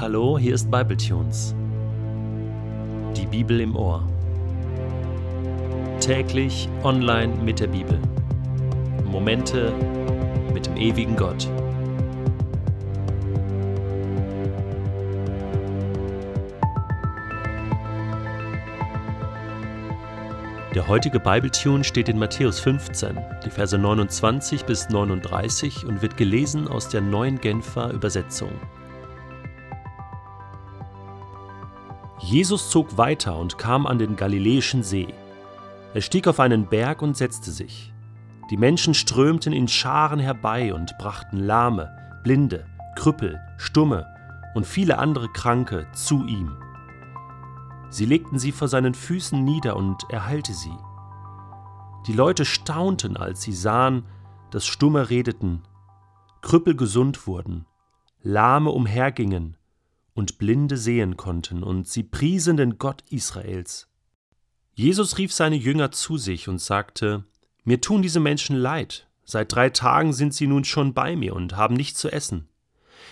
Hallo, hier ist Bibletunes. Die Bibel im Ohr. Täglich online mit der Bibel. Momente mit dem ewigen Gott. Der heutige Bibletune steht in Matthäus 15, die Verse 29 bis 39 und wird gelesen aus der neuen Genfer Übersetzung. Jesus zog weiter und kam an den Galiläischen See. Er stieg auf einen Berg und setzte sich. Die Menschen strömten in Scharen herbei und brachten Lahme, Blinde, Krüppel, Stumme und viele andere Kranke zu ihm. Sie legten sie vor seinen Füßen nieder und er heilte sie. Die Leute staunten, als sie sahen, dass Stumme redeten, Krüppel gesund wurden, Lahme umhergingen und Blinde sehen konnten, und sie priesen den Gott Israels. Jesus rief seine Jünger zu sich und sagte, Mir tun diese Menschen leid, seit drei Tagen sind sie nun schon bei mir und haben nichts zu essen.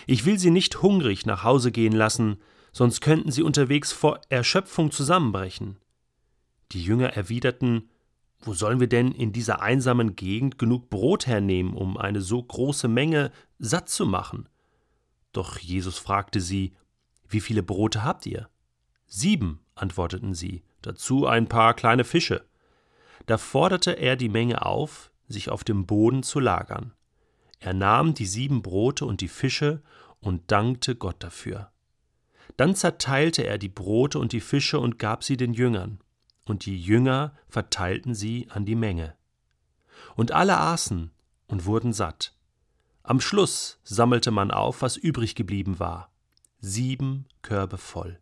Ich will sie nicht hungrig nach Hause gehen lassen, sonst könnten sie unterwegs vor Erschöpfung zusammenbrechen. Die Jünger erwiderten, wo sollen wir denn in dieser einsamen Gegend genug Brot hernehmen, um eine so große Menge satt zu machen? Doch Jesus fragte sie, wie viele Brote habt ihr? Sieben, antworteten sie, dazu ein paar kleine Fische. Da forderte er die Menge auf, sich auf dem Boden zu lagern. Er nahm die sieben Brote und die Fische und dankte Gott dafür. Dann zerteilte er die Brote und die Fische und gab sie den Jüngern, und die Jünger verteilten sie an die Menge. Und alle aßen und wurden satt. Am Schluss sammelte man auf, was übrig geblieben war sieben Körbe voll.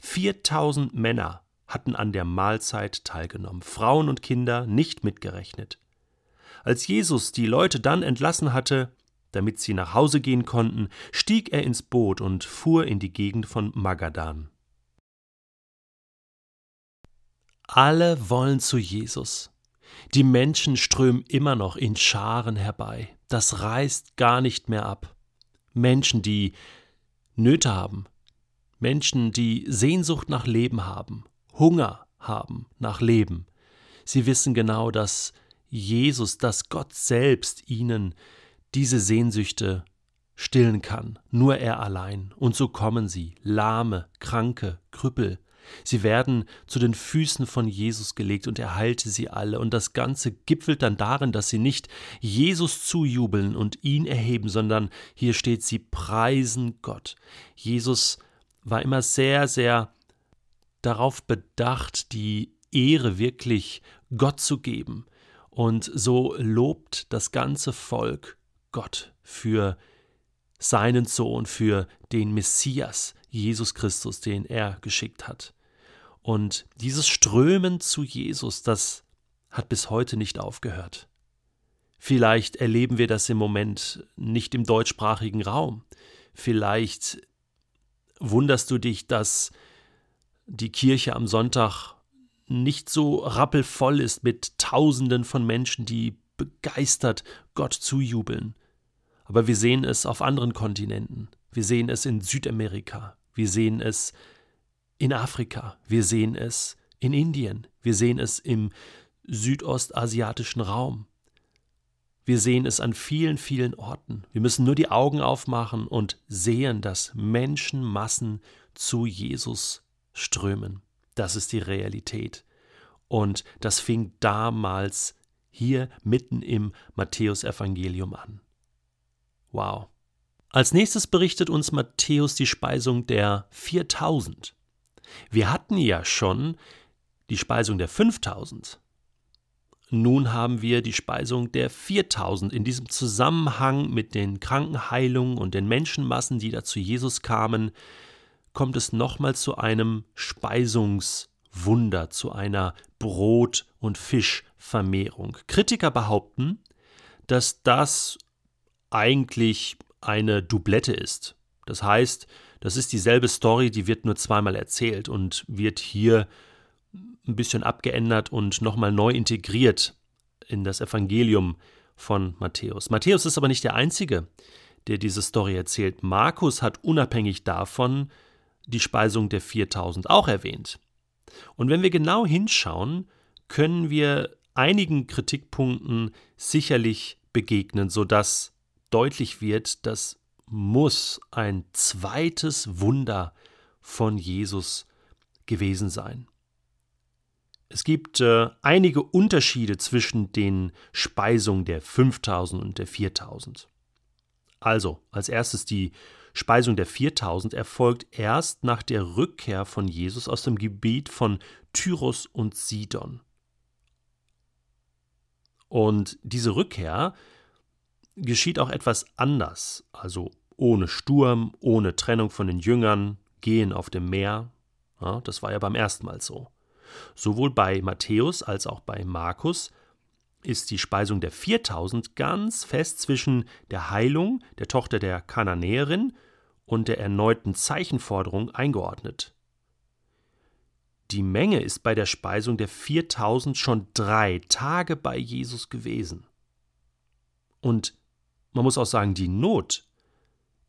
Viertausend Männer hatten an der Mahlzeit teilgenommen, Frauen und Kinder nicht mitgerechnet. Als Jesus die Leute dann entlassen hatte, damit sie nach Hause gehen konnten, stieg er ins Boot und fuhr in die Gegend von Magadan. Alle wollen zu Jesus. Die Menschen strömen immer noch in Scharen herbei. Das reißt gar nicht mehr ab. Menschen, die Nöte haben, Menschen, die Sehnsucht nach Leben haben, Hunger haben nach Leben. Sie wissen genau, dass Jesus, dass Gott selbst ihnen diese Sehnsüchte stillen kann, nur er allein. Und so kommen sie, lahme, kranke, Krüppel, Sie werden zu den Füßen von Jesus gelegt und er heilte sie alle. Und das Ganze gipfelt dann darin, dass sie nicht Jesus zujubeln und ihn erheben, sondern hier steht, sie preisen Gott. Jesus war immer sehr, sehr darauf bedacht, die Ehre wirklich Gott zu geben. Und so lobt das ganze Volk Gott für seinen Sohn, für den Messias, Jesus Christus, den er geschickt hat. Und dieses Strömen zu Jesus, das hat bis heute nicht aufgehört. Vielleicht erleben wir das im Moment nicht im deutschsprachigen Raum. Vielleicht wunderst du dich, dass die Kirche am Sonntag nicht so rappelvoll ist mit Tausenden von Menschen, die begeistert Gott zujubeln. Aber wir sehen es auf anderen Kontinenten. Wir sehen es in Südamerika. Wir sehen es in Afrika, wir sehen es in Indien, wir sehen es im südostasiatischen Raum. Wir sehen es an vielen, vielen Orten. Wir müssen nur die Augen aufmachen und sehen, dass Menschenmassen zu Jesus strömen. Das ist die Realität. Und das fing damals hier mitten im Matthäusevangelium an. Wow. Als nächstes berichtet uns Matthäus die Speisung der 4000. Wir hatten ja schon die Speisung der 5000. Nun haben wir die Speisung der 4000 in diesem Zusammenhang mit den Krankenheilungen und den Menschenmassen, die da zu Jesus kamen, kommt es nochmal zu einem Speisungswunder, zu einer Brot- und Fischvermehrung. Kritiker behaupten, dass das eigentlich eine Doublette ist. Das heißt, das ist dieselbe Story, die wird nur zweimal erzählt und wird hier ein bisschen abgeändert und nochmal neu integriert in das Evangelium von Matthäus. Matthäus ist aber nicht der Einzige, der diese Story erzählt. Markus hat unabhängig davon die Speisung der 4000 auch erwähnt. Und wenn wir genau hinschauen, können wir einigen Kritikpunkten sicherlich begegnen, sodass deutlich wird, das muss ein zweites Wunder von Jesus gewesen sein. Es gibt äh, einige Unterschiede zwischen den Speisungen der 5000 und der 4000. Also, als erstes die Speisung der 4000 erfolgt erst nach der Rückkehr von Jesus aus dem Gebiet von Tyrus und Sidon. Und diese Rückkehr geschieht auch etwas anders, also ohne Sturm, ohne Trennung von den Jüngern, gehen auf dem Meer. Ja, das war ja beim ersten Mal so. Sowohl bei Matthäus als auch bei Markus ist die Speisung der 4000 ganz fest zwischen der Heilung der Tochter der Kananäerin und der erneuten Zeichenforderung eingeordnet. Die Menge ist bei der Speisung der 4000 schon drei Tage bei Jesus gewesen. Und man muss auch sagen, die Not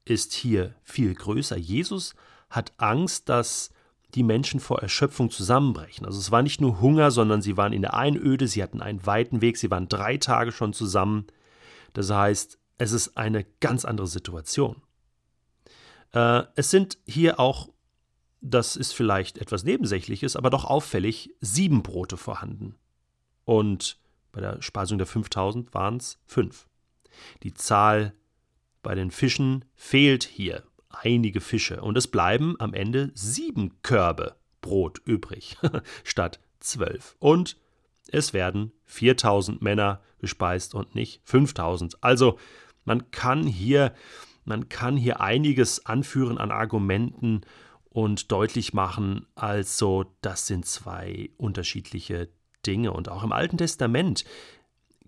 ist hier viel größer. Jesus hat Angst, dass die Menschen vor Erschöpfung zusammenbrechen. Also es war nicht nur Hunger, sondern sie waren in der Einöde, sie hatten einen weiten Weg, sie waren drei Tage schon zusammen. Das heißt, es ist eine ganz andere Situation. Äh, es sind hier auch, das ist vielleicht etwas Nebensächliches, aber doch auffällig, sieben Brote vorhanden. Und bei der Speisung der 5000 waren es fünf. Die Zahl bei den Fischen fehlt hier einige Fische und es bleiben am Ende sieben Körbe Brot übrig statt zwölf. Und es werden 4000 Männer gespeist und nicht 5000. Also man kann hier, man kann hier einiges anführen an Argumenten und deutlich machen, also das sind zwei unterschiedliche Dinge. Und auch im Alten Testament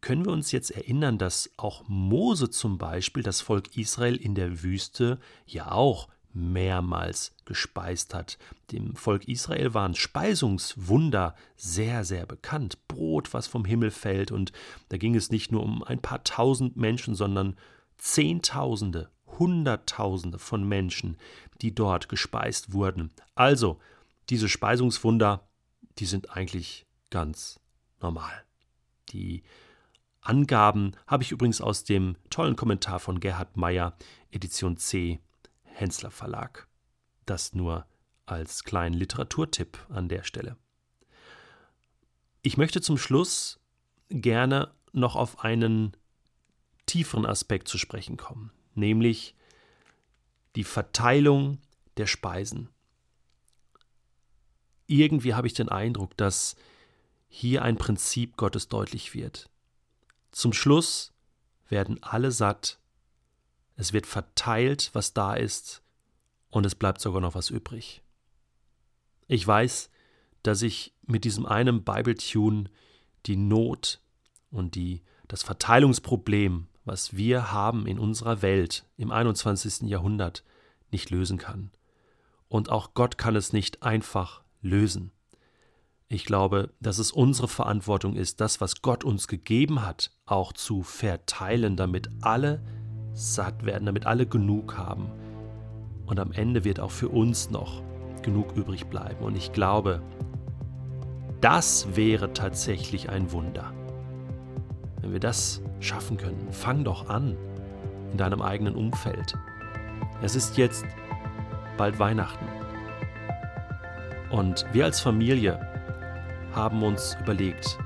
können wir uns jetzt erinnern, dass auch Mose zum Beispiel das Volk Israel in der Wüste ja auch mehrmals gespeist hat. Dem Volk Israel waren Speisungswunder sehr, sehr bekannt. Brot, was vom Himmel fällt, und da ging es nicht nur um ein paar tausend Menschen, sondern Zehntausende, Hunderttausende von Menschen, die dort gespeist wurden. Also, diese Speisungswunder, die sind eigentlich ganz normal. Die Angaben habe ich übrigens aus dem tollen Kommentar von Gerhard Meyer, Edition C, Hensler Verlag. Das nur als kleinen Literaturtipp an der Stelle. Ich möchte zum Schluss gerne noch auf einen tieferen Aspekt zu sprechen kommen, nämlich die Verteilung der Speisen. Irgendwie habe ich den Eindruck, dass hier ein Prinzip Gottes deutlich wird. Zum Schluss werden alle satt, es wird verteilt, was da ist, und es bleibt sogar noch was übrig. Ich weiß, dass ich mit diesem einen Bible-Tune die Not und die, das Verteilungsproblem, was wir haben in unserer Welt im 21. Jahrhundert, nicht lösen kann. Und auch Gott kann es nicht einfach lösen. Ich glaube, dass es unsere Verantwortung ist, das, was Gott uns gegeben hat, auch zu verteilen, damit alle satt werden, damit alle genug haben. Und am Ende wird auch für uns noch genug übrig bleiben. Und ich glaube, das wäre tatsächlich ein Wunder. Wenn wir das schaffen können, fang doch an in deinem eigenen Umfeld. Es ist jetzt bald Weihnachten. Und wir als Familie haben uns überlegt,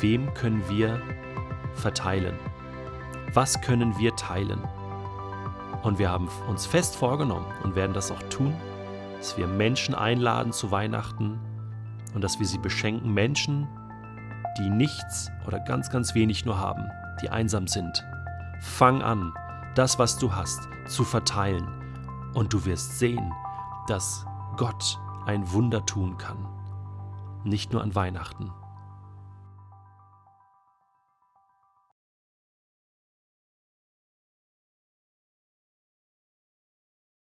wem können wir verteilen? Was können wir teilen? Und wir haben uns fest vorgenommen und werden das auch tun, dass wir Menschen einladen zu Weihnachten und dass wir sie beschenken, Menschen, die nichts oder ganz, ganz wenig nur haben, die einsam sind. Fang an, das, was du hast, zu verteilen und du wirst sehen, dass Gott ein Wunder tun kann nicht nur an Weihnachten.